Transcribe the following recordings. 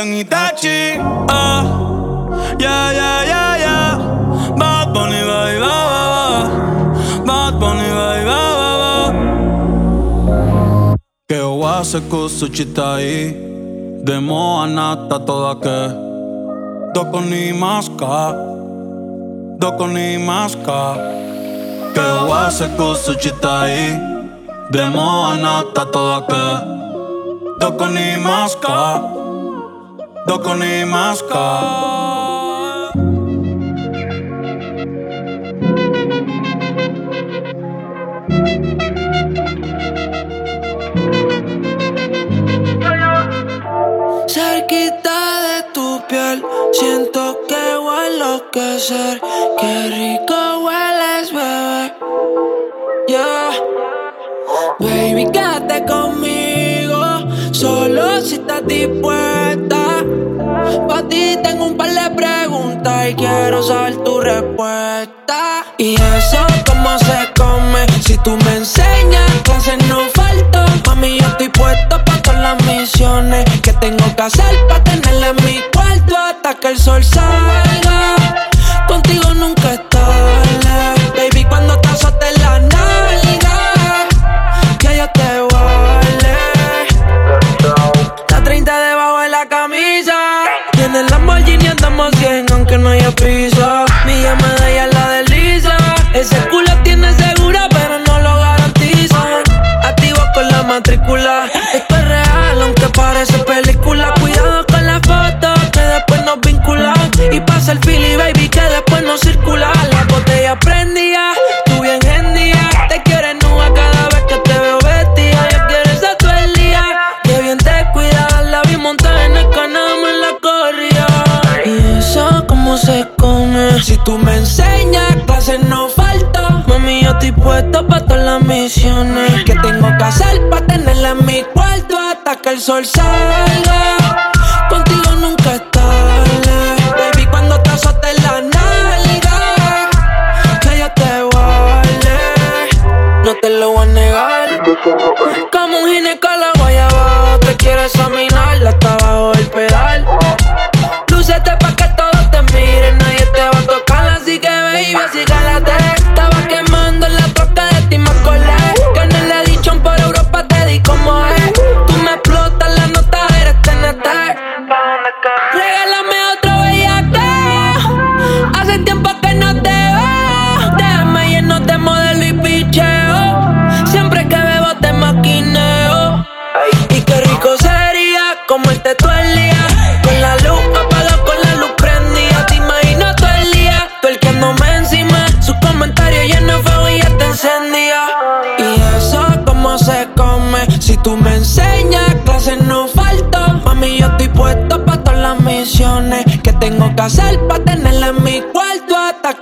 convierto en Itachi ah. Yeah, yeah, yeah, yeah. Bad Bunny, bye, bye, bye. Bad Bunny, bye, bye, bye. Que oase kusuchitai Demo anata toda que Doko ni maska Doko ni maska Que oase kusuchitai Demo anata toda que Doko ni maska Doko ni maska Cerquita de tu piel, siento que voy a enloquecer. Qué rico hueles, bebé. Yeah. Baby, quédate conmigo, solo si estás dispuesta. Pa' ti tengo un par de preguntas y quiero saber tu respuesta. Y eso, ¿cómo se come? Si tú me enseñas, clases no falta. Mami, yo estoy puesto pa' todas las misiones que tengo que hacer pa' tenerla en mi cuarto hasta que el sol salga. Contigo nunca es tarde, el Philly baby que después nos circula. La botella prendía, tú bien en día. Te quieres nua cada vez que te veo vestida. Yo quiero estar todo el día. Que bien te cuidas, la vi montada en el canal, en la corrida. Y eso, ¿cómo se come? Si tú me enseñas, clases no falta. Mami, yo estoy puesto pa' todas las misiones que tengo que hacer pa' tenerla en mi cuarto hasta que el sol salga. Contigo nunca te lo voy a negar. Como un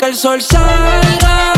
el sol salga.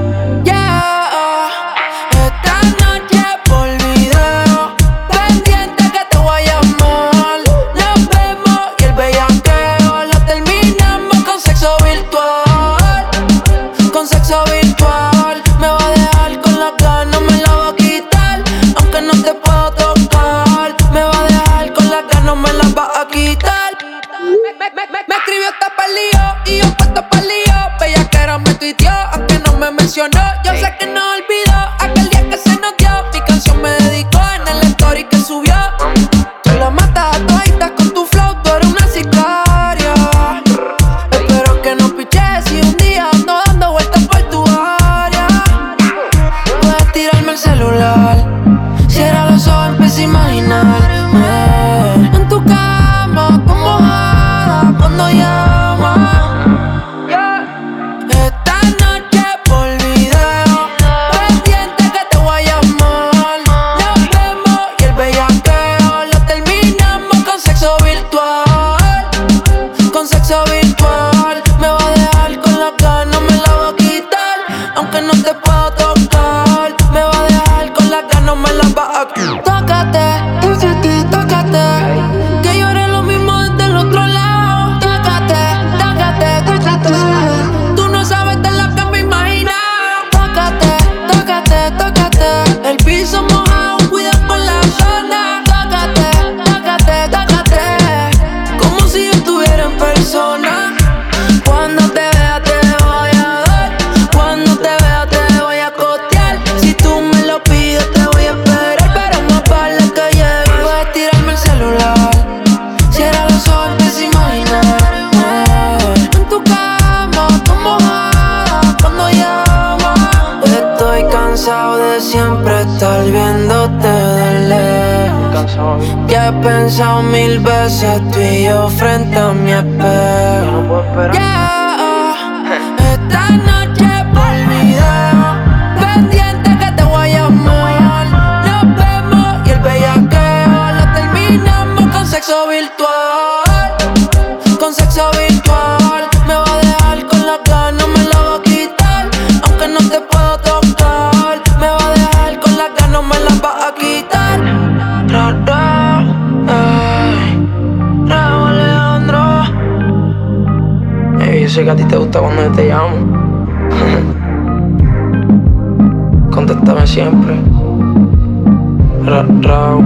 Ra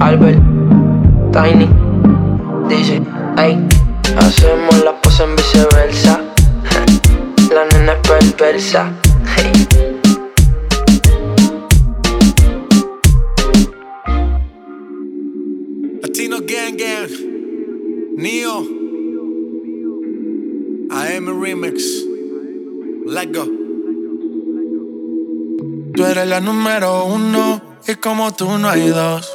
Albert, Tiny, dice, ay, hacemos la pose en viceversa. La nena es perversa. Hey. Latino Gang Gang, Neo, AM a Remix, Let Go. Tú eres la número uno y como tú no hay dos.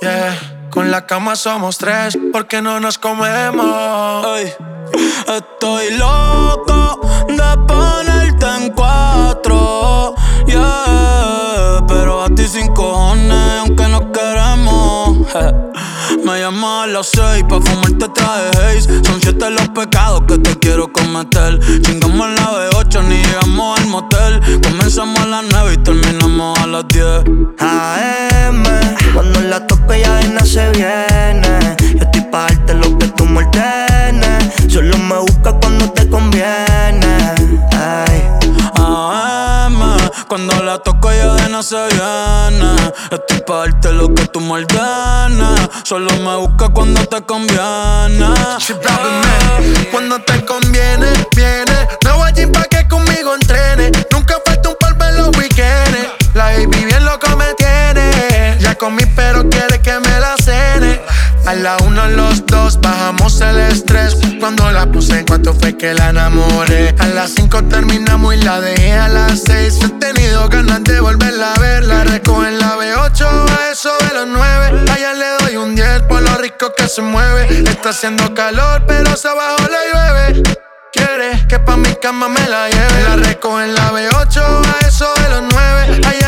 Yeah, con la cama somos tres porque no nos comemos. estoy loco de ponerte en cuatro. Yeah, pero a ti sin cojones, aunque no queremos. Me llamo a las seis pa' fumarte traje haze. Son siete los pecados que te quiero cometer. Chingamos la B8 ni llegamos al motel. Comenzamos a las nueve y terminamos a las 10 AM, cuando la toco ya de se viene. Yo estoy pa' darte lo que tú me Solo me busca cuando te conviene. Ay. AM, cuando la toco ya de no se viene Estoy pa' darte lo que tú me Solo me busca cuando te conviene. Cuando te conviene, viene. No voy a pa' que conmigo entrene. Nunca falta un polvo en los weekends. La baby bien loco me tiene. Ya comí, pero quiere que me la cene. A la uno, los dos, bajamos el estrés. Cuando la puse en cuanto fue que la enamoré. A las cinco terminamos y la dejé a las seis. He tenido ganas de volverla a ver. La recojo en la B8 a eso de los nueve. Allá le doy un 10 por lo rico que se mueve. Está haciendo calor, pero se abajo le llueve. Quiere que pa' mi cama me la lleve. La recojo en la B8 a eso de los nueve. Allá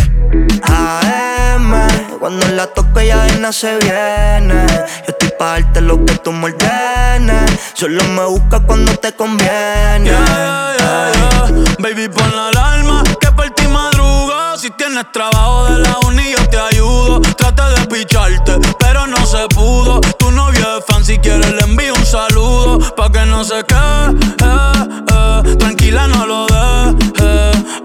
Cuando la ya de nada se viene. Yo estoy pa' darte lo que tú me. Solo me busca cuando te conviene. Baby, pon la alarma que por ti madruga. Si tienes trabajo de la uni, yo te ayudo. Trata de picharte, pero no se pudo. Tu novio es fan, si quieres le envío un saludo. Pa' que no se quede, eh, eh. tranquila, no lo dejes.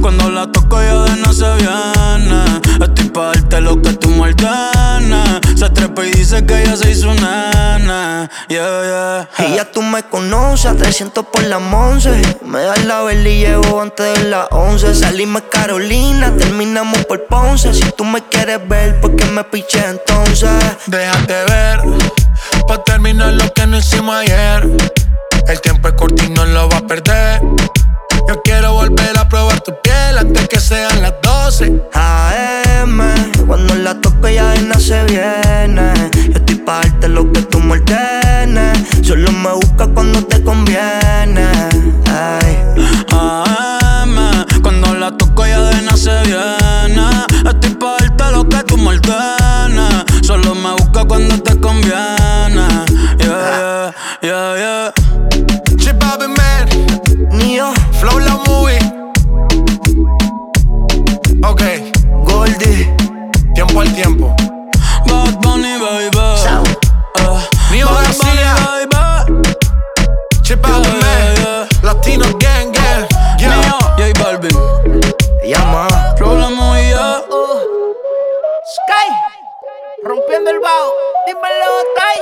Cuando la toco ya de no se viene. Estoy pa' darte lo que tú me Se trepa y dice que ella se hizo nana. Yeah, yeah. Y ya tú me conoces, a 300 por la 11. Me das la vela y llevo antes de las 11. Salimos Carolina, terminamos por Ponce. Si tú me quieres ver, ¿por qué me piché entonces? Déjate ver, pa' terminar lo que no hicimos ayer. El tiempo es corto y no lo va a perder. Yo quiero volver a probar tu piel antes que sean las 12. AM, cuando la toque ya de nada se viene. Yo estoy pa' darte lo que tú me Solo me busca cuando te conviene. Ay. AM, cuando la toco ya de nada se viene. Estoy pa' darte lo que tú me Solo me busca cuando te conviene. Yeah, yeah, yeah, yeah. Chip Flow la movie. Ok. Goldie. Tiempo al tiempo. Bad Bunny, baby. Sound. Uh, Neo García. Chip yeah, Man. Yeah. Latino Gang Gang. Yeah. Neo. J Balvin. Llama. Flow la movie, yeah. Sky. Rompiendo el bajo. Dímelo, Tay.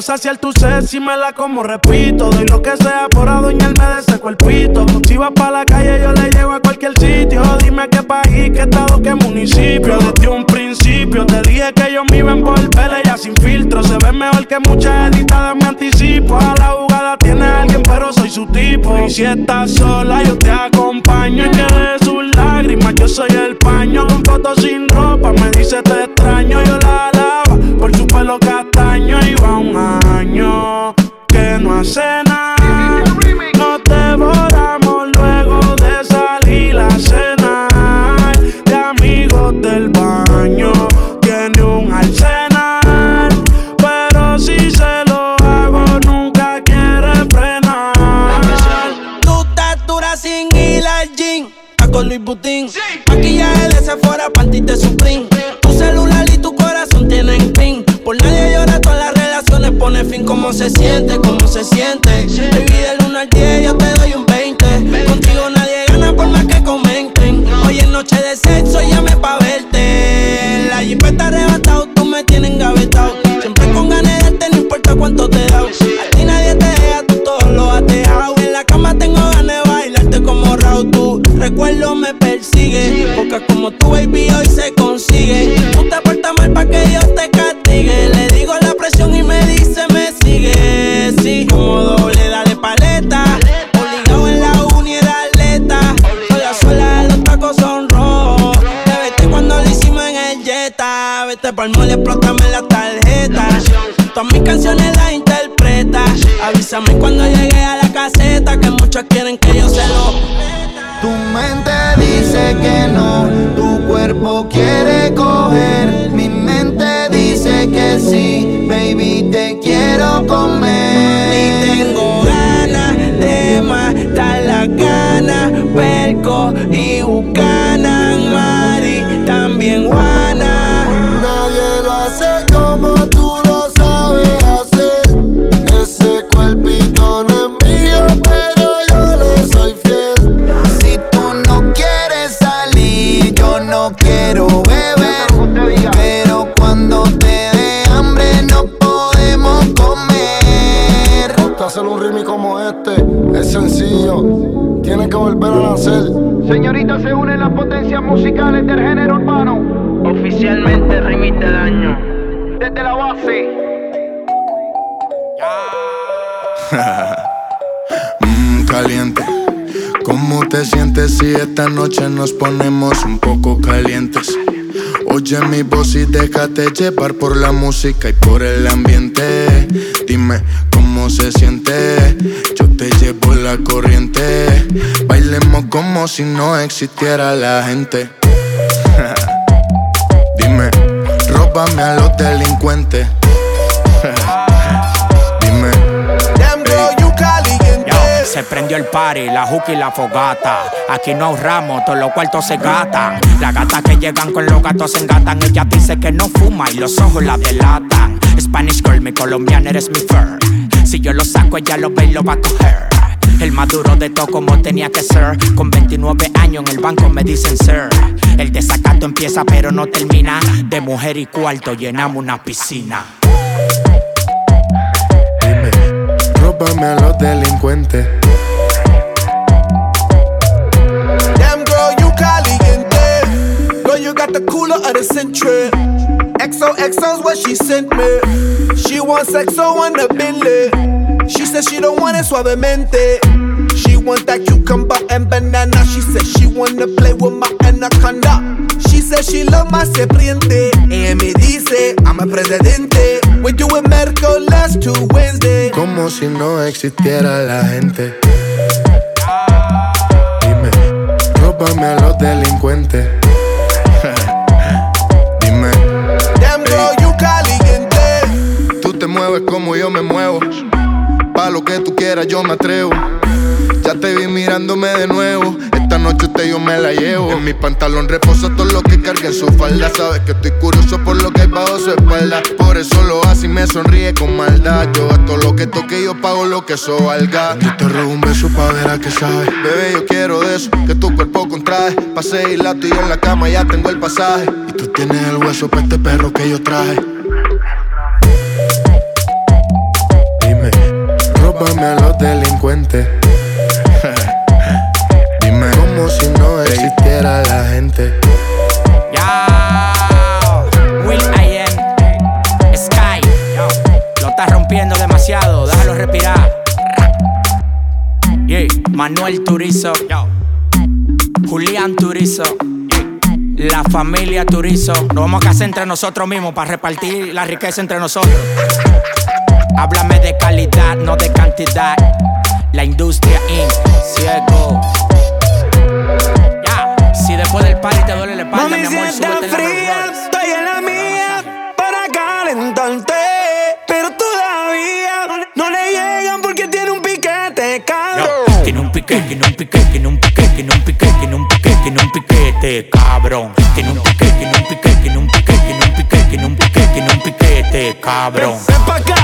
Quiero tu sed si me la como, repito. Doy lo que sea por adueñarme de ese cuerpito. Si vas pa' la calle, yo le llevo a cualquier sitio. Dime qué país, qué estado, qué municipio. Desde un principio te dije que ellos me iban por ya sin filtro. Se ve mejor que muchas editadas, me anticipo. A la jugada tiene alguien, pero soy su tipo. Y si estás sola, yo te acompaño. Y que de sus lágrimas, yo soy el paño. Con fotos sin ropa, me dice te extraño. Yo la por su pelo castaño y va un año que no hace nada. Nos devoramos luego de salir a cenar. De amigos del baño tiene un arsenal. Pero si se lo hago, nunca quiere frenar. Tu estatura sin al jean. Con Luis Butín. Maquillaje de Sephora, panty de Supreme. Pone fin. ¿Cómo se siente? ¿Cómo se siente? Baby, del 1 al 10 yo te doy un 20. Contigo nadie gana por más que comenten. Hoy es noche de sexo, llame pa' verte. La jeep está arrebatado, tú me tienes engavetado. Siempre con ganas de darte, no importa cuánto te da. A ti nadie te deja, tú todo lo has dejado. En la cama tengo ganas de bailarte como Raúl, tú. Recuerdo me persigue, porque como tu baby hoy se consigue. Tú te portas mal pa' que Dios te pa'l mole, explótame la tarjeta. Todas mis canciones las interpreta. Avísame cuando llegue a la caseta. Que muchos quieren que yo se lo tu mente dice que no, tu cuerpo quiere coger. Mi mente dice que sí, baby, te quiero comer. Y tengo ganas de matar la gana, perco y bucana, volver a nacer. Señorita, se unen las potencias musicales del género urbano. Oficialmente remite daño. Desde la base. Mmm, caliente ¿Cómo te sientes si esta noche nos ponemos un poco calientes? Oye mi voz y déjate llevar por la música y por el ambiente. Dime cómo se siente. Yo te llevo la corriente. Bailemos como si no existiera la gente. Dime, róbame a los delincuentes. Se prendió el party, la juca y la fogata. Aquí no ahorramos, todos los cuartos se gatan. Las gatas que llegan con los gatos se engatan. Ella dice que no fuma y los ojos la delatan. Spanish girl, mi colombiana eres mi fur. Si yo lo saco, ella lo ve y lo va a coger. El maduro de todo como tenía que ser. Con 29 años en el banco me dicen ser. El desacato empieza pero no termina. De mujer y cuarto llenamos una piscina. Róbame a los delincuentes. You got the cooler of the century. XOXO's what she sent me. She wants XO on the Bentley. She says she don't want it suavemente. She want that cucumber and banana. She says she wanna play with my anaconda. She says she love my serpiente. Ella me dice, I'm a presidente. We do it medical last to Wednesday. Como si no existiera la gente. Dime, róbame a los delincuentes. Damn girl, you caliente. tú te mueves como yo me muevo. Pa' lo que tú quieras, yo me atrevo. Ya te vi mirándome de nuevo. Esta noche usted yo me la llevo. En mi pantalón reposa todo lo que carga en su falda. Sabes que estoy curioso por lo que hay bajo su espalda. Por eso lo hace y me sonríe con maldad. Yo gasto lo que toque y yo pago lo que eso valga. Yo te robo un beso pa' ver a qué sabe. Bebé, yo quiero de eso. Que tu cuerpo contrae. Pasé y la y en la cama ya tengo el pasaje. Tú tienes el hueso pa' este perro que yo traje. Dime, róbame a los delincuentes. Dime, como si no existiera la gente. Ya, Will I Sky. Yo, lo estás rompiendo demasiado, déjalo respirar. Manuel Turizo. Yo, Julián Turizo. La familia Turizo. Nos vamos a casar entre nosotros mismos para repartir la riqueza entre nosotros. Háblame de calidad, no de cantidad. La industria Inc. Ciego. Ya, si después del party te duele la espalda, Mami, mi si amor, la fría, estoy en la mía para calentarte. Pero todavía no le llegan porque tiene un piquete, cabrón. Yo, Tiene un piquete, tiene un piquete, tiene un piquete, tiene un piquete, cabrón. Tiene un piquete, tiene un piquete, tiene un piquete, tiene un piquete, tiene un piquete, tiene un piquete, cabrón. Ven pa' acá,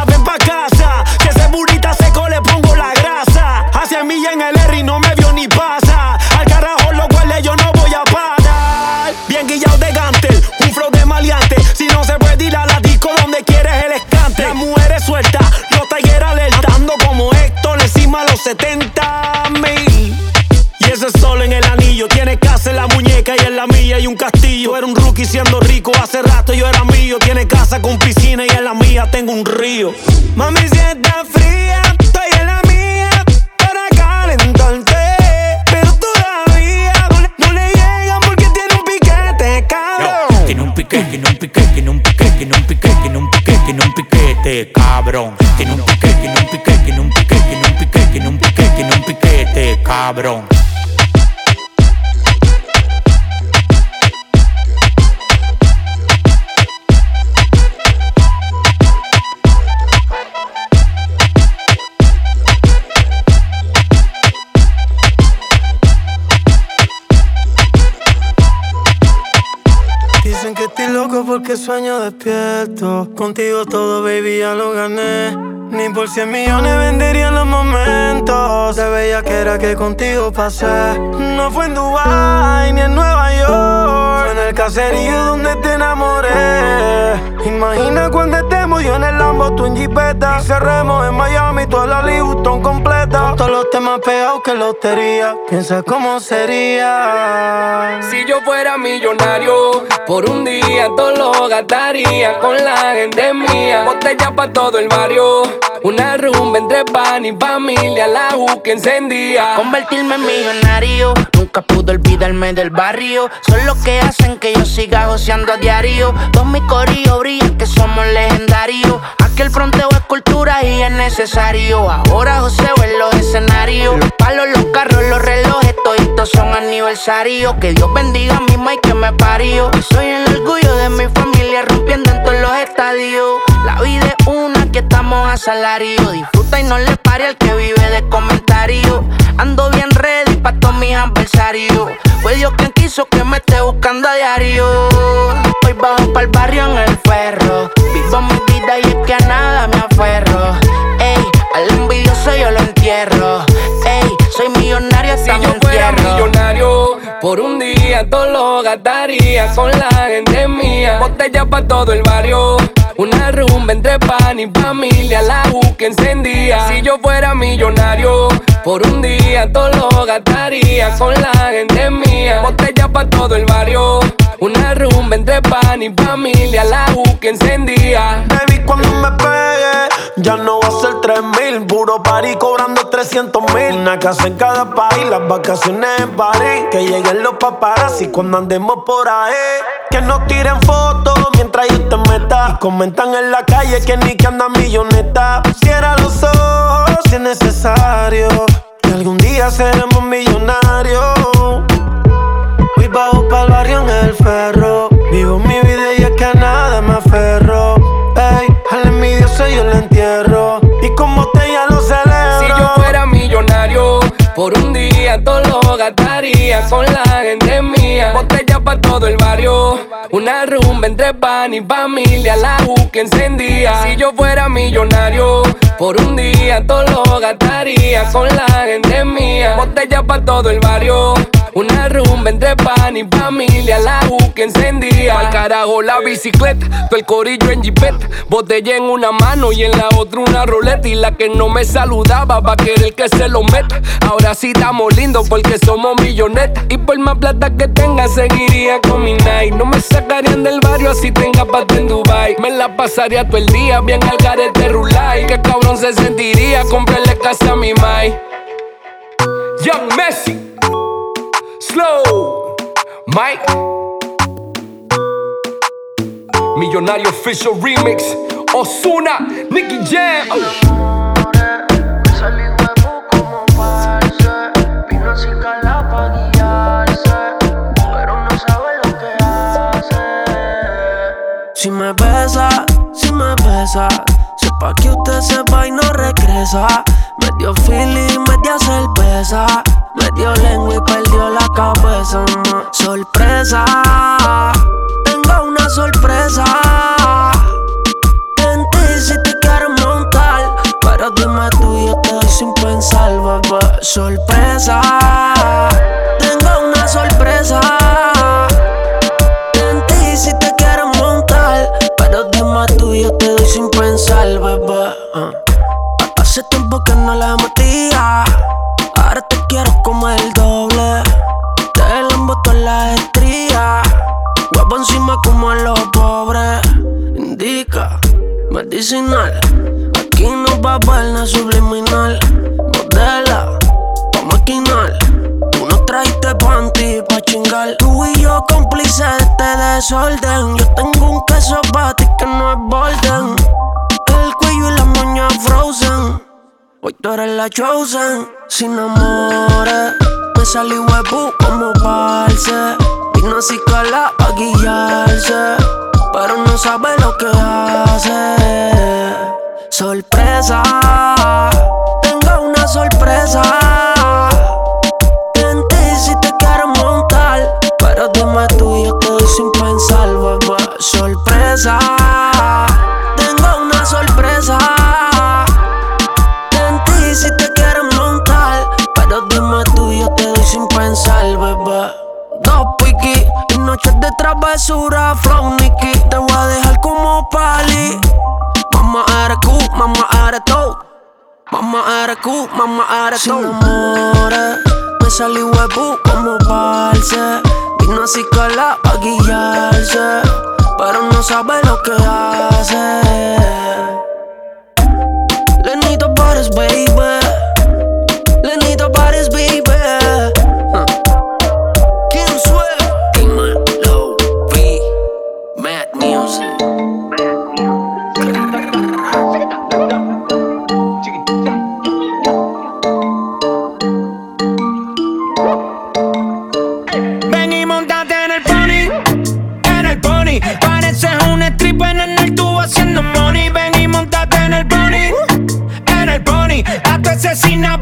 en la muñeca y en la mía y un castillo. Eres un rookie siendo rico, hace rato yo era mío. Tiene casa con piscina y en la mía tengo un río. Mami, si está fría, estoy en la mía para calentarte. Pero todavía no le, no le llegan porque tiene un piquete, cabrón. Tiene un piquete, tiene un piquete, tiene un piquete, tiene un piquete, tiene un piquete, tiene un piquete, cabrón. Tiene un piquete, tiene un piquete, tiene un piquete, tiene un piquete, tiene un piquete, tiene un piquete, cabrón. Porque sueño despierto. Contigo todo, baby, ya lo gané. Ni por cien millones vendería los momentos. De bella que era que contigo pasé. No fue en Dubai ni en Nueva York. Fue en el caserío donde te enamoré. Imagina cuando estemos yo en el Lambo, tú en Jeepeta. Y cerremos en Miami, toda la Louis Vuitton completa. Con todos los temas pegados que lotería. Piensa cómo sería. Si yo fuera millonario, por un día día todo lo gastaría con la gente mía. Botella pa' todo el barrio. Una rumba entre pan y familia, la U que encendía. Convertirme en millonario, nunca pude olvidarme del barrio. Son los que hacen que yo siga goceando a diario. Todos mis corillos brillan que somos legendarios. Aquel fronteo es cultura y es necesario. Ahora José en los escenarios. Los palos, los carros, los relojes, toditos son aniversarios. Que Dios bendiga a mi y que me parió. Soy el orgullo de mi familia rompiendo en todos los estadios. La vida es una que estamos a salario. Disfruta y no le pare al que vive de comentarios. Ando bien ready pa' todos mis adversarios. Fue Dios quien quiso que me esté buscando a diario. Hoy bajo pa'l barrio en el ferro. Vivo mi vida y es que a nada me aferro. Ey, al envidioso yo lo entierro. Ey, soy millonario hasta si yo fuera millonario, por un día todo lo gastaría con la gente mía. Botella pa' todo el barrio. Una rumba entre pan y familia, la U que encendía. Si yo fuera millonario, por un día todo lo gastaría con la gente mía. Botella pa' todo el barrio. Una rumba entre pan y familia, la U que encendía. Baby, cuando me pegue, ya no va a ser 3 mil. Puro party cobrando 300 mil. Una casa en cada país, las vacaciones en París. Que lleguen los paparazzi cuando andemos por ahí. Que nos tiren fotos mientras yo te meta. Y comentan en la calle que ni que anda milloneta. Cierra los ojos si es necesario. Que algún día seremos millonarios. Voy bajo pa'l barrio en el ferro. Vivo mi vida y es que a nada me aferro. Ey, al envidioso yo lo entierro. Y como te ya lo celebro. Si yo fuera millonario, por un día todo lo gastaría con la gente mía. Botella pa' todo el barrio. Una rumba entre pan y familia, la U que encendía. Si yo fuera millonario, por un día todo lo gastaría con la gente mía. Botella pa' todo el barrio. Una rumba entre pan y familia, la U que encendía. Al carajo la bicicleta, todo el corillo en jipeta. Botella en una mano y en la otra una roleta. Y la que no me saludaba va a querer que se lo meta. Ahora sí estamos lindos porque somos millonetas. Y por más plata que tenga, seguiría con mi night. No me sacarían del barrio así tenga pata en Dubai. Me la pasaría todo el día bien al garete rulay. Que cabrón se sentiría comprarle casa a mi mai. Young Messi. Slow, Mike. Millonario Official Remix. Osuna, Nicky Jam. Hace. Si me besa, si me besa. Sepa que usted se va y no regresa. Me dio feeling, me dio cerveza. Me dio lengua y perdió la cabeza. Sorpresa, tengo una sorpresa. En ti si te quiero montar. Pero dime tú y yo te doy sin pensar, bebé. Sorpresa, tengo una sorpresa. En ti si te quiero montar. Pero dime tú y yo te sin pensar, bebé. Ah. Hace tiempo que no la metía. Ahora te quiero como el doble. Te emboto en la estría. Huevo encima como a los pobres. Indica, medicinal. Aquí no va a nada subliminal. Tú y yo cómplices de desorden. Yo tengo un queso pa' ti que no es borden. El cuello y la moña frozen. Hoy tú eres la chosen. Sin amores, me salí huevo como parce. Vino así cala pa' guiarse. Pero no sabe lo que hace. Sorpresa, tengo una sorpresa. Tengo una sorpresa. En ti si te quiero montar. Pero dime tú yo te doy sin pensar, bebé. Dos piqui y noches de travesura, flow Nicky. Te voy a dejar como pali. Mamá eres Q, mamá eres todo. Mamá eres Q, mamá eres todo. Sin me salí huevo como parce. Vino así cala pa' guiarse pero no sabe lo que hace. Lenito Pares, baby. see now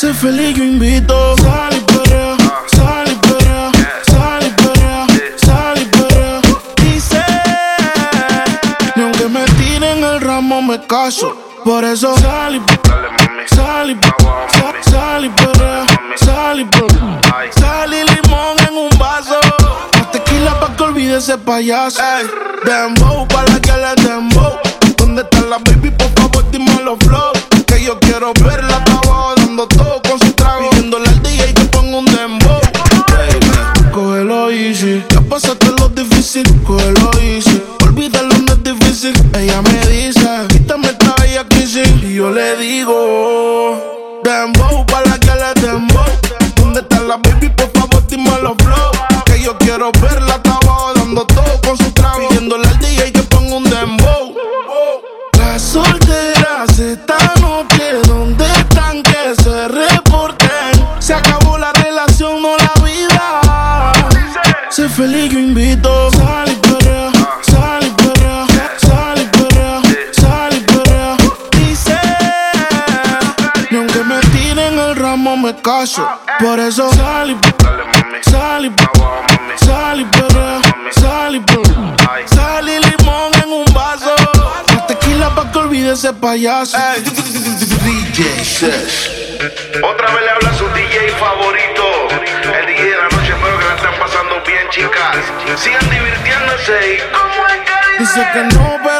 Sé feliz, yo invito. Sal y perrea, sal y perrea, sal y perrea, sal y perrea. Dice, ni aunque me tiren el ramo me caso. Por eso sal y perrea, sal y perrea, sal y perrea, sal y perrea. Sal y limón en un vaso. Más tequila pa' que olvide ese payaso. Ey, dembow pa' la que le dembow. ¿Dónde está la baby? Por favor, dime los flow. Que yo quiero verla caso. Por eso sal y sal y sal y perrea, sal y perrea. Sal y limón en un vaso. La tequila pa' que olvide ese payaso. DJ Sesh. Otra vez le habla su DJ favorito. El DJ de la noche, espero que la estén pasando bien, chicas. Sigan divirtiéndose y como que Dice que no, pero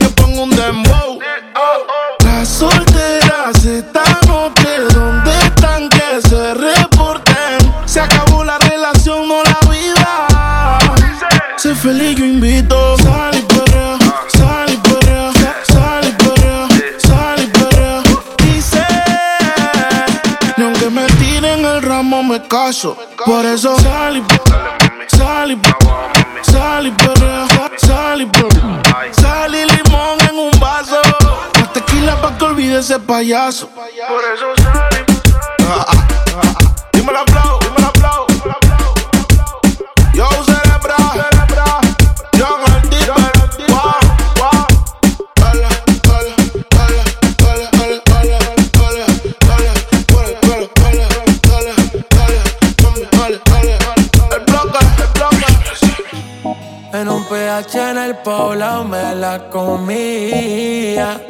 feliz, yo invito. Sal y perrea, sal y perrea, sal y perrea, sal y perrea. Dice, ni aunque me tiren el ramo me caso. Por eso sal y sal y sal y perrea, sal y perrea. Sal y limón en un vaso. La tequila pa' que olvide ese payaso. Por eso sal y Dime la flow, dime la flow. Yo PH en el poblado me la comía.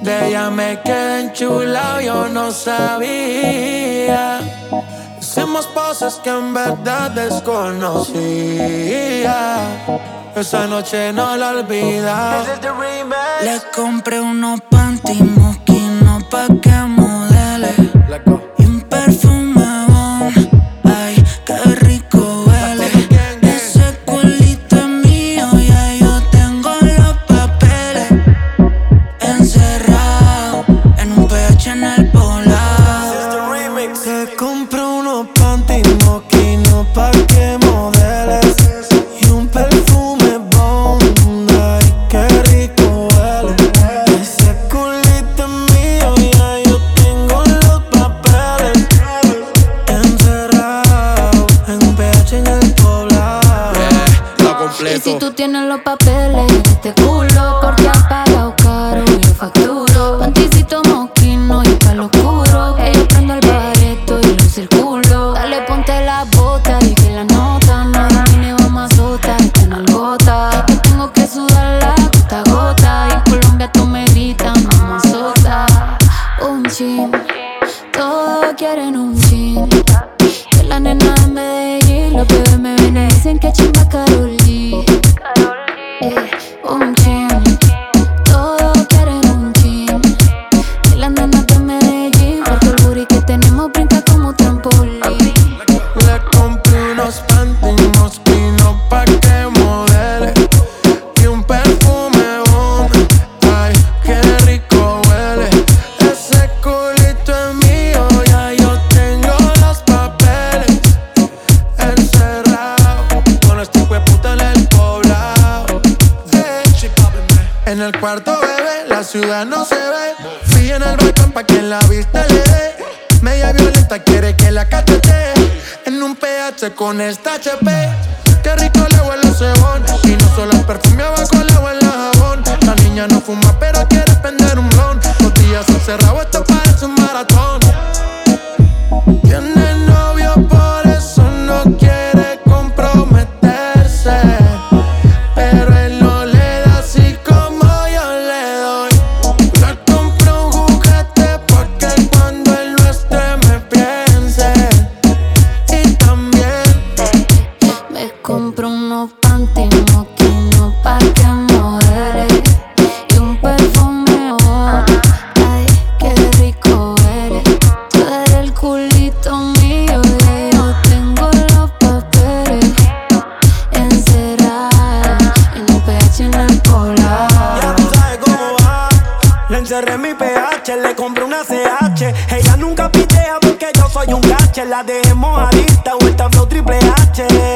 De ella me quedé enchulado, yo no sabía. Hicimos cosas que en verdad desconocía. Esa noche no la olvida. Le compré unos panty mosquinos pa' que modele. Y un perfume el cuarto, bebé, la ciudad no se ve. Fui en el balcón pa' que la vista le dé. Media violenta quiere que la cachete. En un PH con esta HP Qué rico le huele el cebón Y no solo el perfume abajo le huele el jabón. La niña no fuma pero quiere prender un blon. Los días encerrados esto parece un maratón Le compré una CH. Ella nunca pitea porque yo soy un cache. La dejé mojadita, vuelta flow triple H.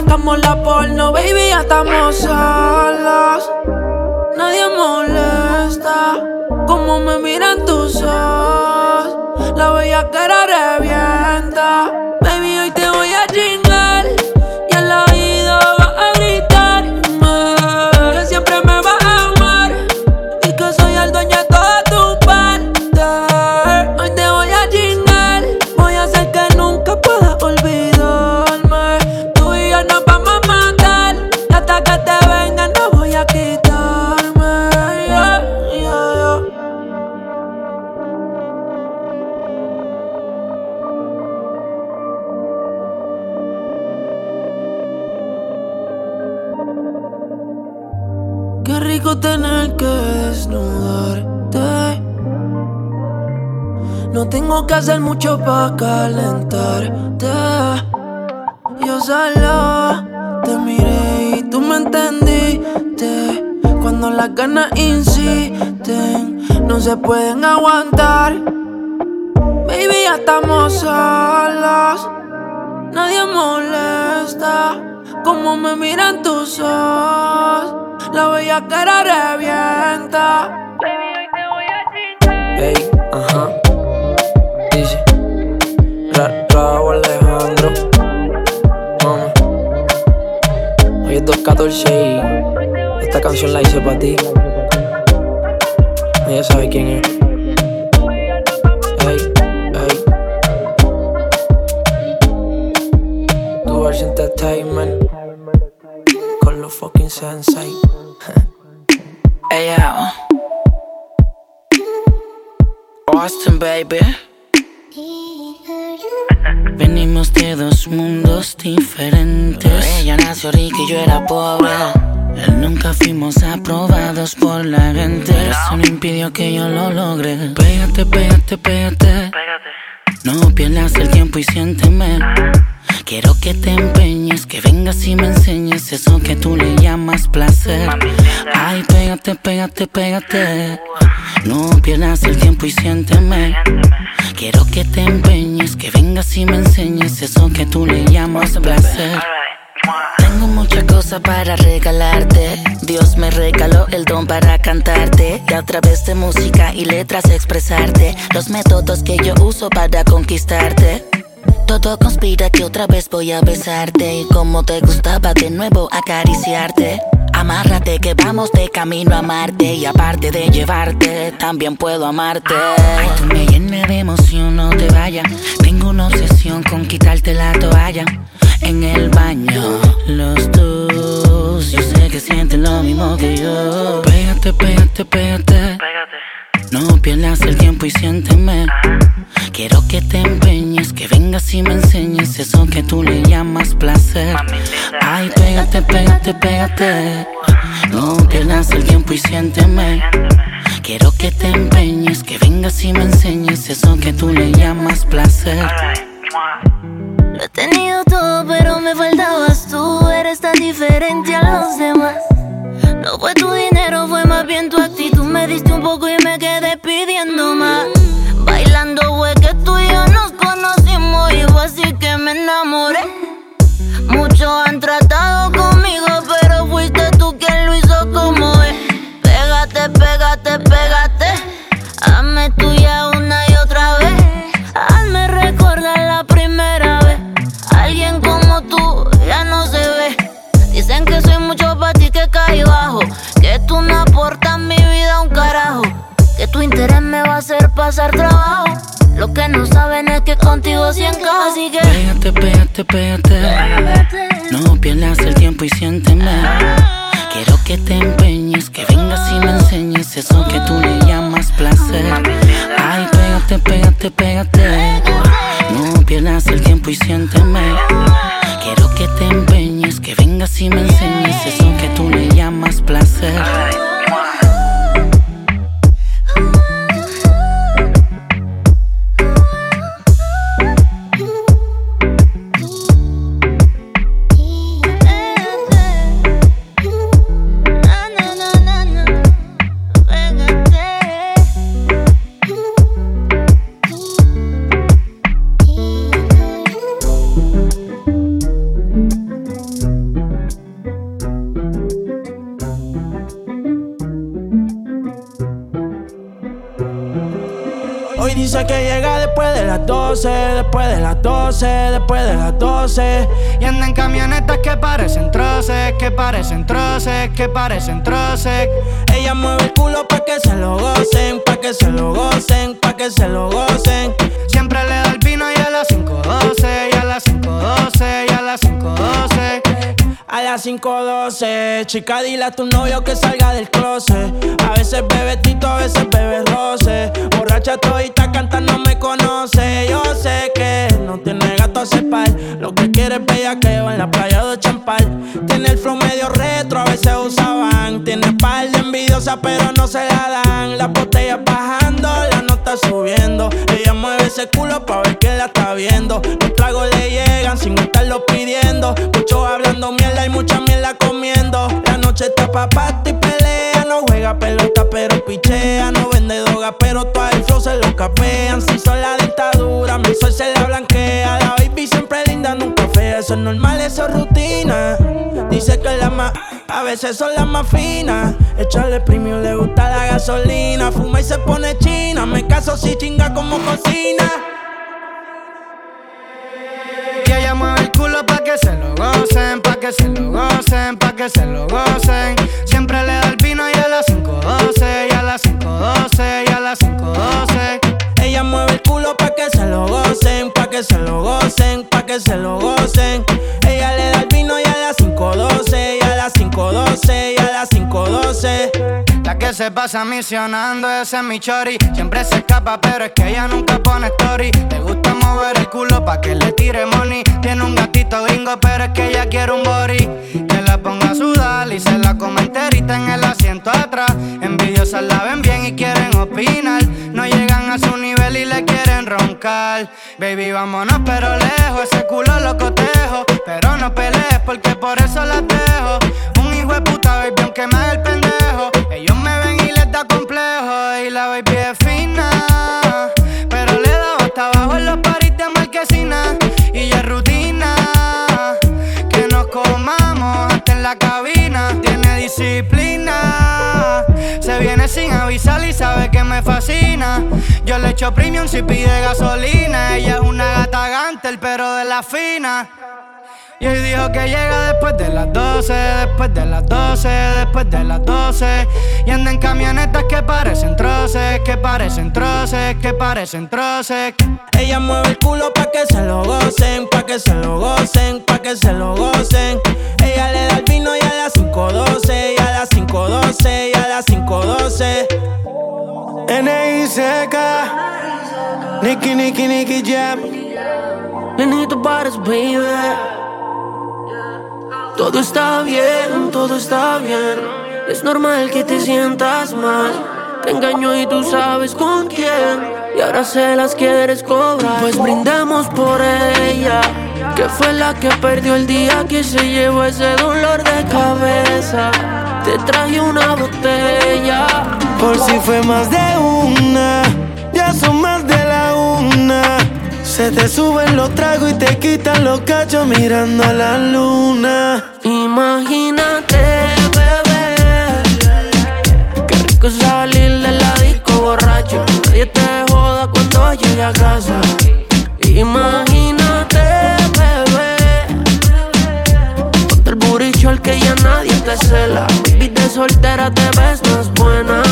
sacamos la porno, baby, ya estamos solos. Nadie molesta como me miran tus ojos. La bella cara hacer mucho para calentarte. Yo solo te miré y tú me entendiste. Cuando las ganas insisten, no se pueden aguantar. Baby, ya estamos solos. Nadie molesta como me miran tus ojos. La bella cara revienta. Ey, ajá. Raúl Alejandro. Mami. Hoy es 214 y Esta canción la hice para ti. Ella sabe quién es. Hey, hey. Tu Entertainment. Con los fucking sensei. Ella. Austin, baby. Venimos de dos mundos diferentes. Ella nació rica y yo era pobre. Nunca fuimos aprobados por la gente. Eso no impidió que yo lo logre. Pégate, pégate, pégate. No pierdas el tiempo y siénteme. Quiero que te empeñes, que vengas y me enseñes eso que tú le llamas placer. Ay, pégate, pégate, pégate. No pierdas el tiempo y siénteme. Quiero que te empeñes, que vengas y me enseñes eso que tú le llamas placer. Tengo muchas cosas para regalarte. Dios me regaló el don para cantarte y a través de música y letras expresarte los métodos que yo uso para conquistarte. Todo conspira que otra vez voy a besarte y como te gustaba de nuevo acariciarte. Amárrate que vamos de camino a Marte y aparte de llevarte, también puedo amarte. Ay, tú me llenas de emoción, no te vayas. Tengo una obsesión con quitarte la toalla en el baño. Los dos, yo sé que sienten lo mismo que yo. Pégate, pégate, pégate. No pierdas el tiempo y siénteme. Quiero que te empeñes, que vengas y me enseñes eso que tú le llamas placer. Ay, pégate, pégate, pégate. No pierdas el tiempo y siénteme. Quiero que te empeñes, que vengas y me enseñes eso que tú le llamas placer. Lo he tenido todo, pero me faltabas tú. Eres tan diferente a los demás. No fue tu dinero, fue más bien tu actitud. Me diste un poco y me quedé pidiendo más. Muchos han tratado conmigo, pero fuiste tú quien lo hizo como es. Pégate, pégate, pégate. Hazme tuya una y otra vez. Hazme recordar la primera vez. Alguien como tú ya no se ve. Dicen que soy mucho para ti que caí bajo. Que tú no aportas mi vida un carajo. Que tu interés me va a hacer pasar trabajo. Lo que no saben es que contigo sí encajo, así que Pégate, pégate, pégate. No pierdas el tiempo y siénteme. Quiero que te empeñes, que vengas y me enseñes eso que tú le llamas placer. Ay, pégate, pégate, pégate. No pierdas el tiempo y siénteme. Quiero que te empeñes, que vengas y me enseñes eso que tú le llamas placer. 12, después de las 12, después de las 12. Y anda en camionetas que parecen troces, que parecen troces, que parecen troces. Ella mueve el culo pa' que se lo gocen, pa' que se lo gocen, pa' que se lo gocen. Las 5.12, chica, dile a tu novio que salga del closet. A veces bebe tito, a veces bebe roce. Borracha todita canta, no me conoce. Yo sé que no tiene gato a cepar. Lo que quiere es bellaqueo en la playa de Champal. Tiene el flow medio retro, a veces usaban. Tiene par de envidiosas, pero no se la dan. Las botellas bajando, la nota subiendo. Ella mueve ese culo pa' ver que la está viendo. Los tragos le llegan sin estarlo pidiendo. Muchos hablando mierda y mucha mierda comiendo. La noche está pa' pato y pelea. No juega pelota, pero pichea. No vende droga, pero todo el flow se lo capean. Si son la dictadura, mi sol se la blanquea. La baby siempre. Eso es normal, eso es rutina. Dice que la más, a veces son las más finas. Echarle premium, le gusta la gasolina. Fuma y se pone china. Me caso si chinga como cocina. Que ella mueve el culo pa' que se lo gocen, pa' que se lo gocen, pa' que se lo gocen. Siempre le da el vino y a las 5.12, y a las 5.12, y a las 5.12. Ella mueve el culo pa' que se lo gocen, pa' que se lo gocen, pa' que se lo gocen. Ella le da el vino y a las 512, y a las 512, y a las 512. La que se pasa misionando, ese es mi chori. Siempre se escapa, pero es que ella nunca pone story. Le gusta mover el culo pa' que le tire money. Tiene un gatito gringo, pero es que ella quiere un body. Que la ponga a sudar y se la come enterita en el asiento atrás. Envidiosas la ven bien y quieren opinar. No llegan a su nivel y le quieren. Baby, vámonos pero lejos, ese culo lo cotejo. Pero no pelees porque por eso la dejo. Un hijo de puta, baby, aunque me haga el pendejo. Ellos me ven y les da complejo. Y la baby es fina. Pero le da hasta abajo en los paris de marquesina. Y ya es rutina. Que nos comamos hasta en la cabina. Tiene disciplina. Se viene sin avisar y sabe que me fascina. Yo le echo premium si pide gasolina. Ella es una gata gantel, pero de la fina. Y hoy dijo que llega después de las 12, después de las 12, después de las 12. Y anda en camionetas que parecen troces, que parecen troces, que parecen troces. Ella mueve el culo pa' que se lo gocen, pa' que se lo gocen, pa' que se lo gocen. Ella le da el vino y a las 5.12, y a las 5.12, y a las 5.12. N.I.C.K. Nicky, Nicky, Nicky Jam. Nenito pares, baby. Todo está bien, todo está bien. Es normal que te sientas mal. Te engañó y tú sabes con quién. Y ahora se las quieres cobrar. Pues brindemos por ella. Que fue la que perdió el día que se llevó ese dolor de cabeza. Te traje una botella. Por si fue más de una, ya son más de la una. Se te suben los tragos y te quitan los cachos mirando a la luna. Imagínate, bebé. Qué rico salir Nadie te joda cuando llegue a casa. Imagínate, bebé. Ponte el buricho al que ya nadie te cela. Baby de soltera te ves más buena.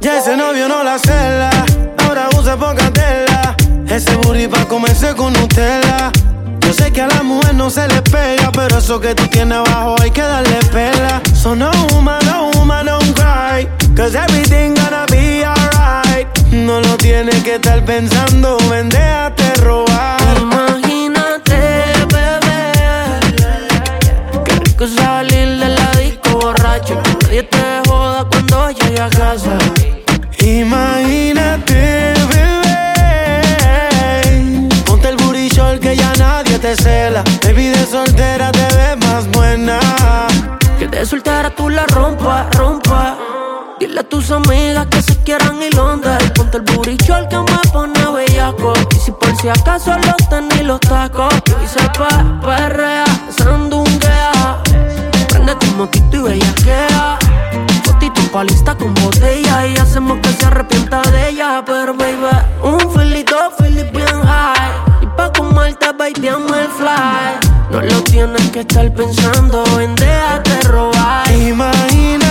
Ya ese novio no la cela, ahora usa poca tela. Ese booty pa' comerse con Nutella. Yo sé que a la mujer no se le pega, pero eso que tú tienes abajo hay que darle pela. So no woman, no woman, don't cry, cause everything gonna be alright. No lo tienes que estar pensando, ven, déjate robar. Imagínate, bebé. Qué rico salir de la disco borracho. Que nadie te joda cuando llegue a casa. Imagínate, bebé. Ponte el short que ya nadie te cela. Baby de soltera te ves más buena. Que de soltera tú la rompa, rompa. Dile a tus amigas que se quieran. Y ponte el booty short que me pone bellaco. Y si por si acaso los tenis los tacos. Y se pa, perrea, sandunguea. Prende tu motito y bellaquea. Fotito pa' lista con botella. Y hacemos que se arrepienta de ella. Pero baby, un filito, Philip bien high. Y pa' comerte, baby, el fly. No lo tienes que estar pensando en déjate robar. Imagínate,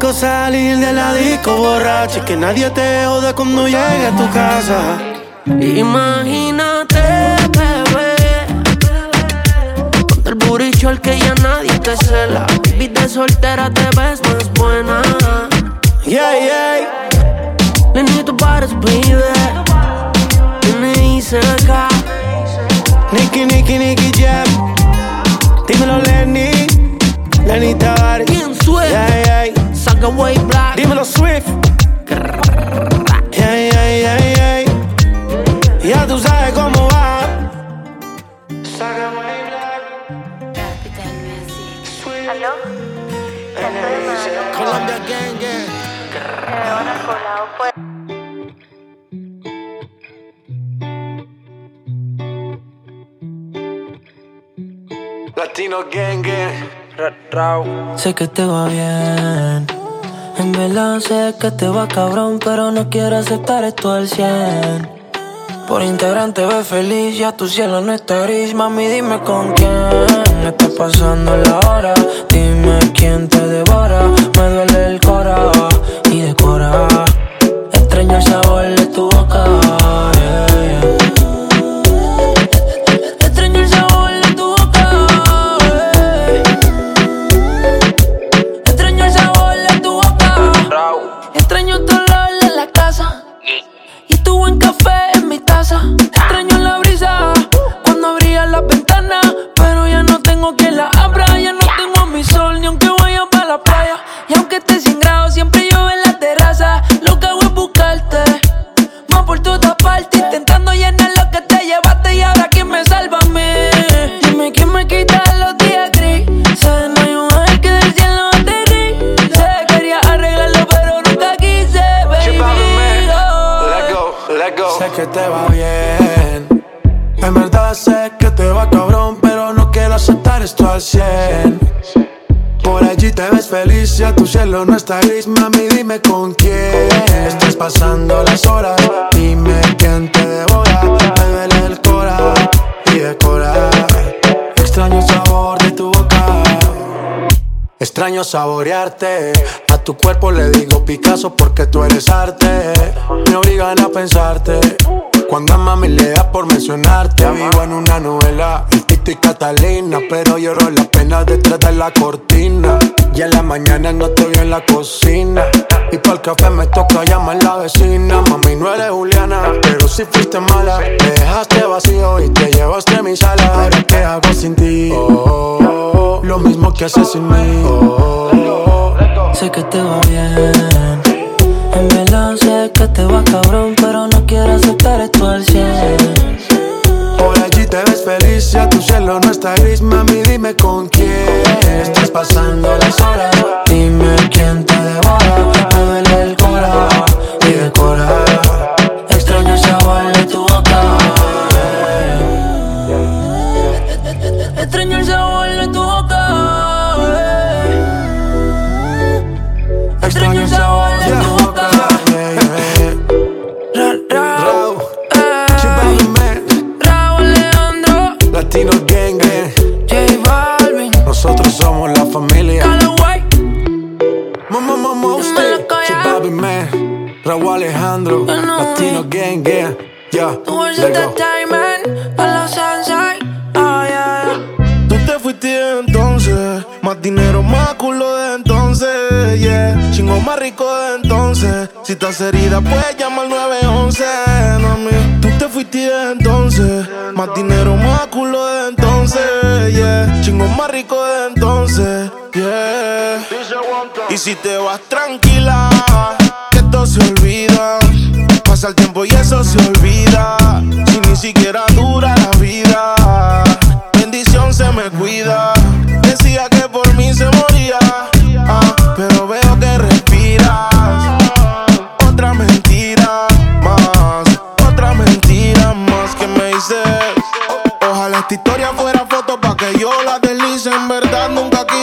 Salir de la disco borracho y que nadie te jode cuando llegue a tu casa. Imagínate, bebé. Ponte el buricho al que ya nadie te cela. Baby de soltera te ves más buena. Yeah, yeah. Nenito pares, baby. N.I.C.K. Nicky, Nicky, Nicky Jam. Dímelo, Lenny. Lenny Tavares. Bien. Yeah, yeah. Saca way black. Dímelo, Swift. Yeah, yeah, yeah, yeah. Ya tú sabes cómo va. Saca way black. ¿Aló? Colombia Gang Gang. Latino Gang Gang. Sé que te va bien. En verdad sé que te va cabrón, pero no quiero aceptar esto al 100. Por integrante ve feliz, ya tu cielo no está gris. Mami, dime con quién está pasando la hora. Dime quién te devora. Me duele el cora y decora. Extraño el sabor de tu boca. yeah, yeah. Extraño el sabor de tu boca. tengo que la abra. Ya no tengo mi sol, ni aunque vaya para la playa. Y aunque esté sin grado, siempre yo en la terraza. Lo que hago es buscarte, más por todas partes. Intentando llenar lo que te llevaste. Y ahora, ¿quién me salva a mí? Dime quién me quita los días grises. No hay un ángel que del cielo te Quería arreglarlo, pero nunca quise. Baby. Let go, let go. Sé que te va bien. En verdad sé que bien. Por allí te ves feliz, ya tu cielo no está gris, mami, dime con quién estás pasando las horas. Dime quién te devora, me duele el cora y decora. Extraño el sabor de tu boca. Extraño saborearte. A tu cuerpo le digo Picasso porque tú eres arte. Me obligan a pensarte. Cuando a mami le da por mencionarte, vivo en una novela, el Tito y Catalina, pero lloro las penas detrás de la cortina. Y en la mañana no estoy en la cocina. Y para el café me toca llamar la vecina. Mami, no eres Juliana, pero si fuiste mala. Me dejaste vacío y te llevaste mi sala. Ahora, ¿qué hago sin ti? Oh, lo mismo que haces sin mí. Oh, sé que te va bien. En verdad sé que te va cabrón, pero no al 100. Por allí te ves feliz, ya tu cielo no está gris, mami, dime con quién estás pasando las horas. Dime quién te devora, me duele Raúl Alejandro, Latino Gang Gang, ya, Towards let go. entertainment, a la sunshine. Oh, yeah. Tú te fuiste entonces, más dinero, más culo de entonces, yeah. Chingo más rico de entonces. Si estás herida, puedes llamar al 911, mami. Tú te fuiste entonces, más dinero, más culo de entonces, yeah. Chingo más rico de entonces, yeah. Y si te vas tranquila, que esto se olvida. Pasa tiempo y eso se olvida. Si ni siquiera dura la vida bendición se me cuida. Decía que por mí se moría, ah, pero veo que respiras. Otra mentira más, otra mentira más que me dices. Ojalá esta historia fuera foto pa' que yo la deslice. En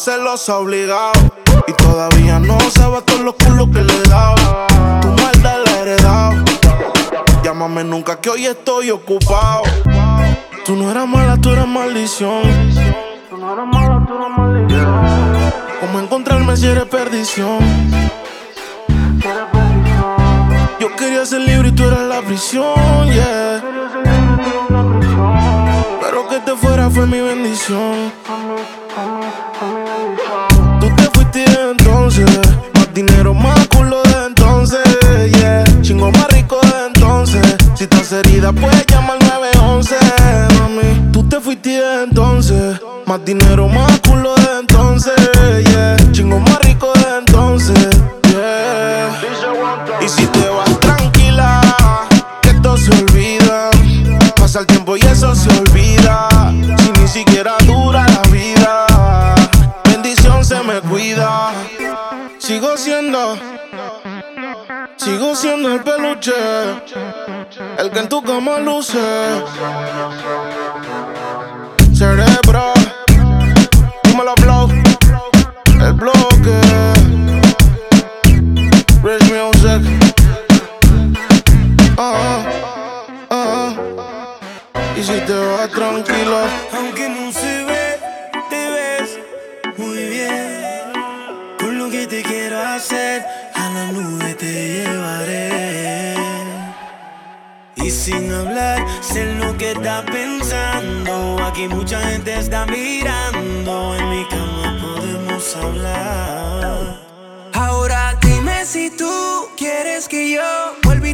Más tú estás celosa obligado. Y todavía no sabes todos los culos que le he dado. Tu maldad la he heredado. Llámame nunca que hoy estoy ocupado. Tú no eras mala, tú eras maldición. Tú no eras mala, tú eras maldición. ¿Cómo encontrarme si eres perdición? Yo quería ser libre y tú eras la prisión, yeah. Pero que te fuera fue mi bendición. Más dinero, más culo de entonces, yeah. Chingo más rico de entonces. Si estás herida, puedes llamar al 911, mami. Tú te fuiste entonces, más dinero, más culo de entonces, yeah. Chingo más rico el peluche, el que en tu cama luce. Cerebro, como la blow, el bloque. Rich music. Ah, ah, ah. Y si te vas tranquilo, aunque no se ve, te ves muy bien. Con lo que te quiero hacer, a la nube te llevo. sin hablar, sé lo que está pensando. Aquí mucha gente está mirando, en mi cama podemos hablar. Ahora dime si tú quieres que yo vuelva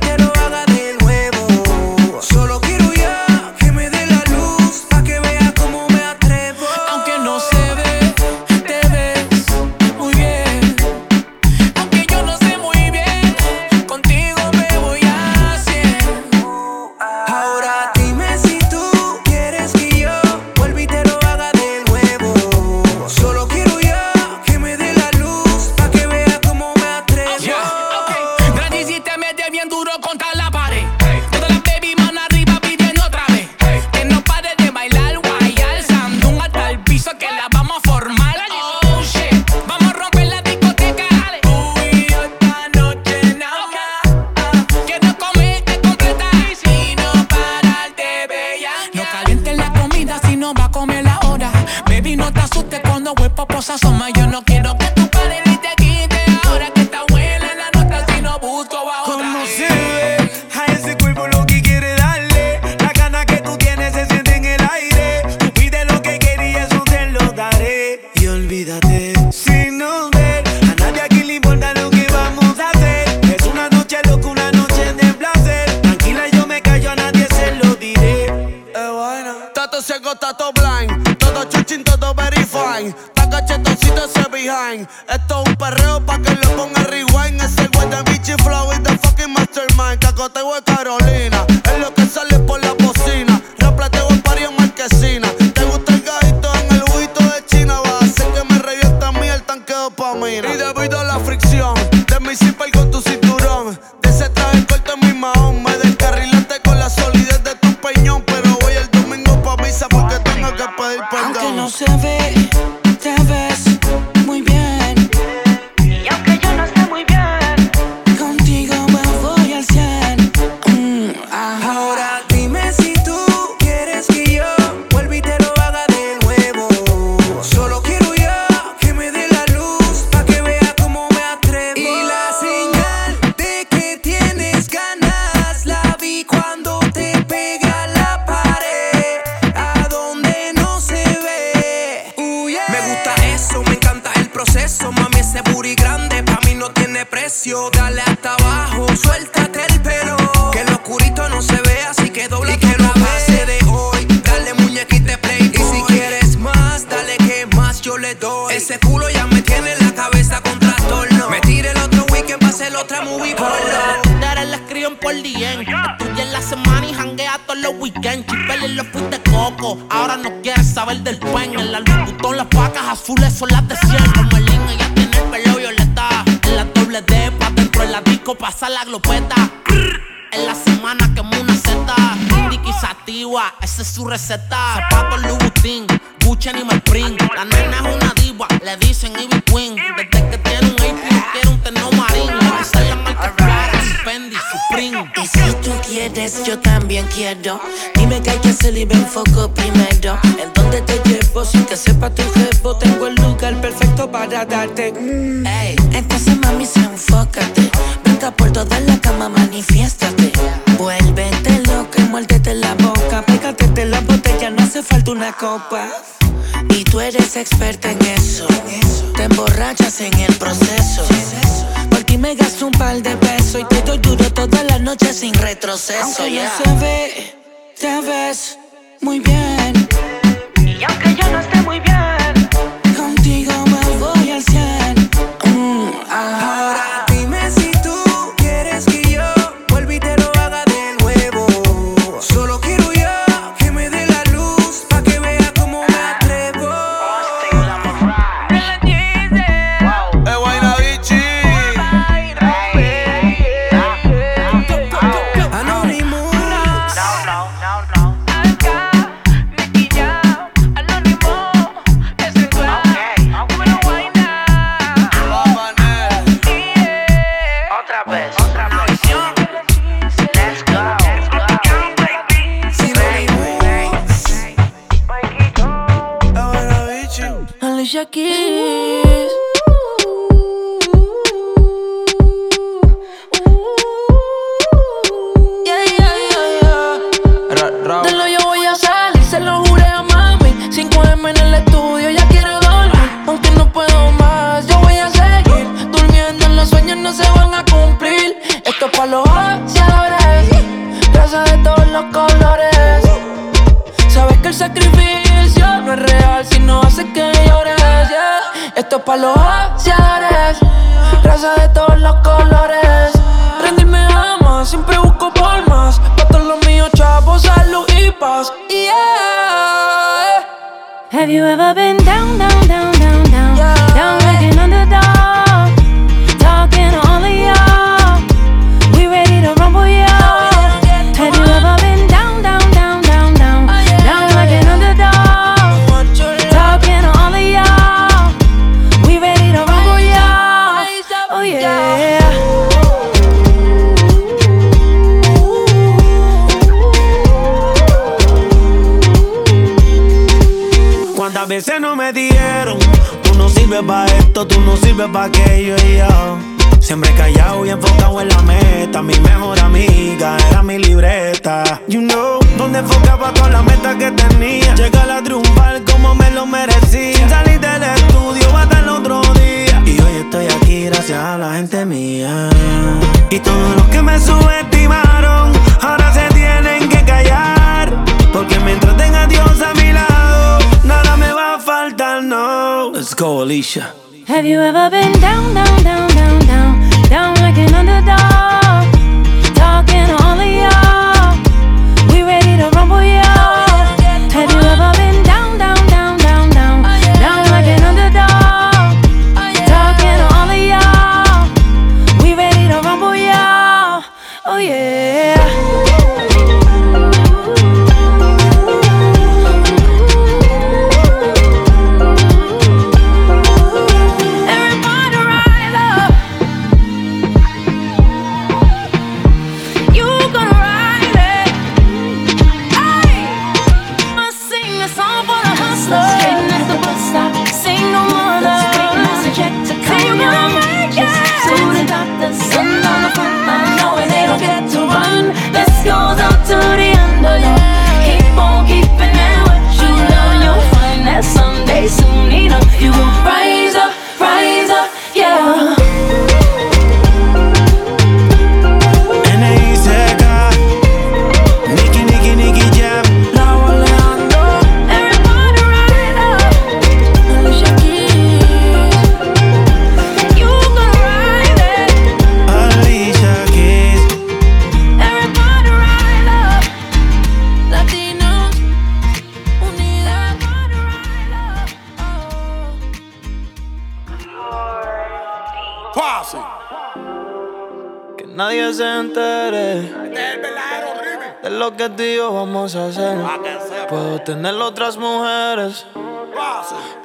azules son las de cielo. Como el ella tiene el pelo violeta. En la doble D pa' dentro en la disco pasa la glopeta. En la semana quemo una seta. Tiki sativa, esa es su receta. Zapatos Louis Vuitton, Gucci Animal Print. La nena es una diva, le dicen Ivy Queen. Desde que tiene un AP, quiere un terno marino. Esa es la marca Clara, Fendi, Supreme. Y si tú quieres, yo también quiero. otra vez. Otra vez. Let's go. Let's go. Alicia Keys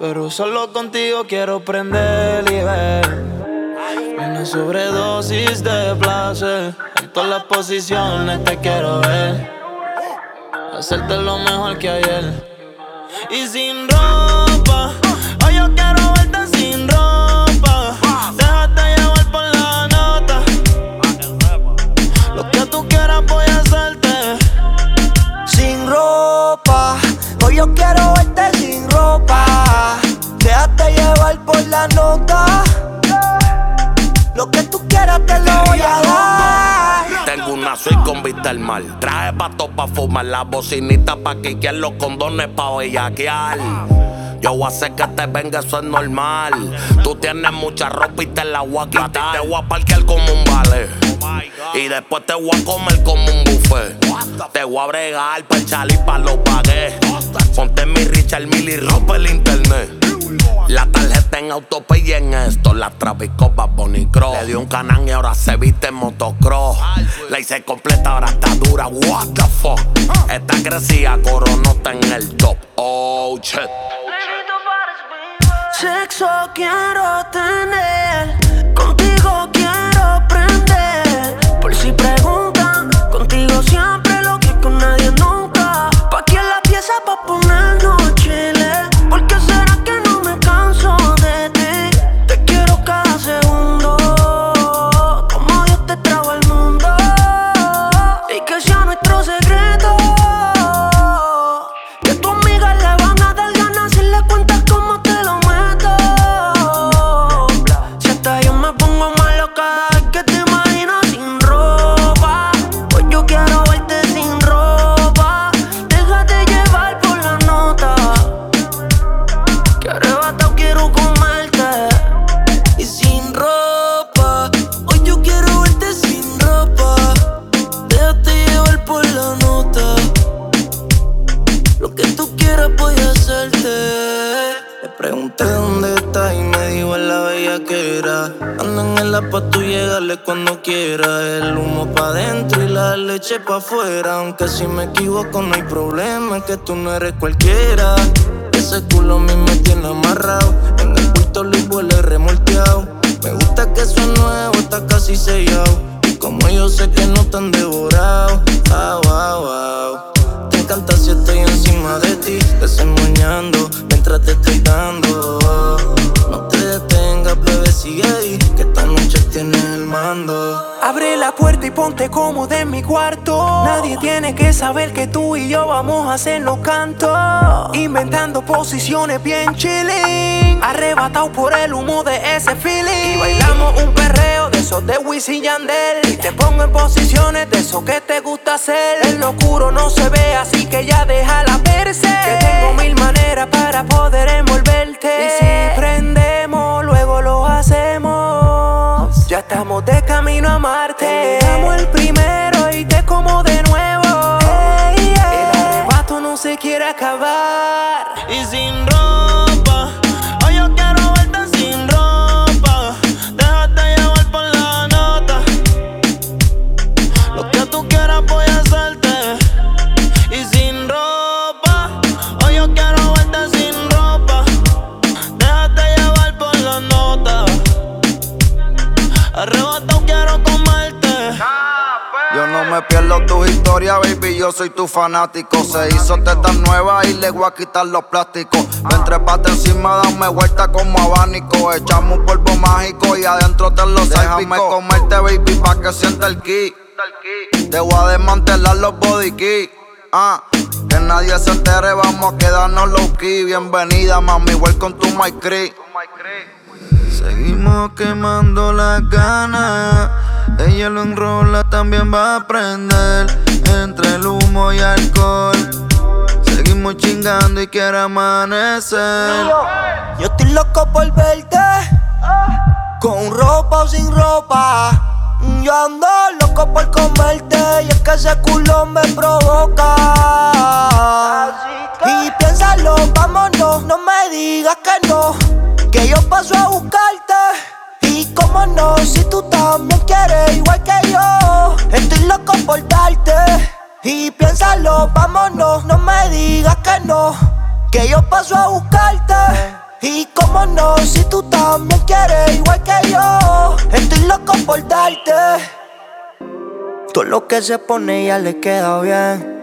Pero solo contigo quiero prender y ver. Una sobredosis de placer. En todas las posiciones te quiero ver. Hacerte lo mejor que ayer. Y sin ropa, hoy yo quiero verte sin ropa. Déjate llevar por la nota. Lo que tú quieras voy a hacerte. Sin ropa, hoy yo quiero verte nota. Lo que tú quieras te lo voy a dar. Tengo una suite con vista al mar. Traje pato pa' fumar, la bocinita pa' quiquear, los condones pa' bellaquear. Yo voy a hacer que te venga, eso es normal. Tú tienes mucha ropa y te la voy a quitar. Te voy a parquear como un vale. Y después te voy a comer como un buffet. Te voy a bregar pa' el chal y pa' los pagué. Ponte mi Richard Mill y rompe el internet. La tarjeta en autopay en esto. La Travisco Bonnie Cross. Le dio un canán y ahora se viste en motocross. La hice completa, ahora está dura. What the fuck? Esta crecía, coronó está en el top. Oh shit. Sexo quiero tener quieras. El humo pa' adentro y la leche pa' afuera. Aunque si me equivoco no hay problema, es que tú no eres cualquiera. Ese culo a mí me tiene amarrado. En el puerto Luis huele remolteado. Me gusta que eso nuevo, está casi sellado. Y como yo sé que no están devorado. Wow, wow. Te encanta si estoy encima de ti, desenmoñando mientras te estoy dando. Puerta y ponte cómodo en mi cuarto. Nadie tiene que saber que tú y yo vamos a hacernos canto. Inventando posiciones bien chilling. Arrebatado por el humo de ese feeling. Y bailamos un perreo de esos de Wisin Yandel. Y te pongo en posiciones de eso que te gusta hacer. El oscuro no se ve, así que ya déjala verse. Que tengo mil maneras para poder envolverte. Y si prendemos, luego lo hacemos. Ya estamos de camino a Marte. Damos el primero y te como de nuevo. El arrebato no se quiere acabar. Tu fanático. Se hizo teta nueva y le voy a quitar los plásticos. Ven, trepate encima, dame vuelta como abanico. Echamos un polvo mágico y adentro te lo Déjame comerte, baby, pa' que sienta el ki. Te voy a desmantelar los body key. Ah, que nadie se entere, vamos a quedarnos low key. Bienvenida, mami, welcome to my crib. Seguimos quemando las ganas. Ella lo enrola, también va a aprender. Entre el humo y alcohol. Seguimos chingando y quiere amanecer. Yo estoy loco por verte. Con ropa o sin ropa. Yo ando loco por comerte. Y es que ese culo me provoca. Y piénsalo, vámonos. No me digas que no. Que yo paso a buscarte. Y cómo no, si tú también quieres igual que yo. Estoy loco por darte. Y piénsalo, vámonos. No me digas que no. Que yo paso a buscarte. Y cómo no, si tú también quieres igual que yo. Estoy loco por darte. Todo lo que se pone ya le queda bien.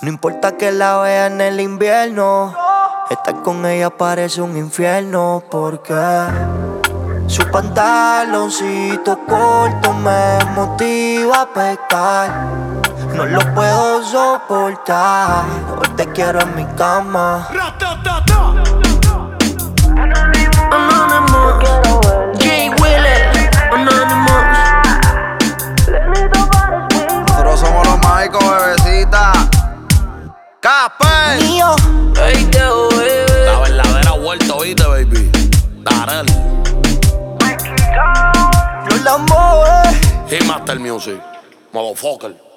No importa que la vea en el invierno. Estar con ella parece un infierno porque su pantaloncito corto me motiva a pecar. No lo puedo soportar. Hoy te quiero en mi cama. Anonymous, Anonymous. Nosotros somos los mágicos, bebecita. Casper. Mío. Verdadera vuelta, oíste, baby. Darel. Los Lambo, eh. Y Master Music. Motherfucker.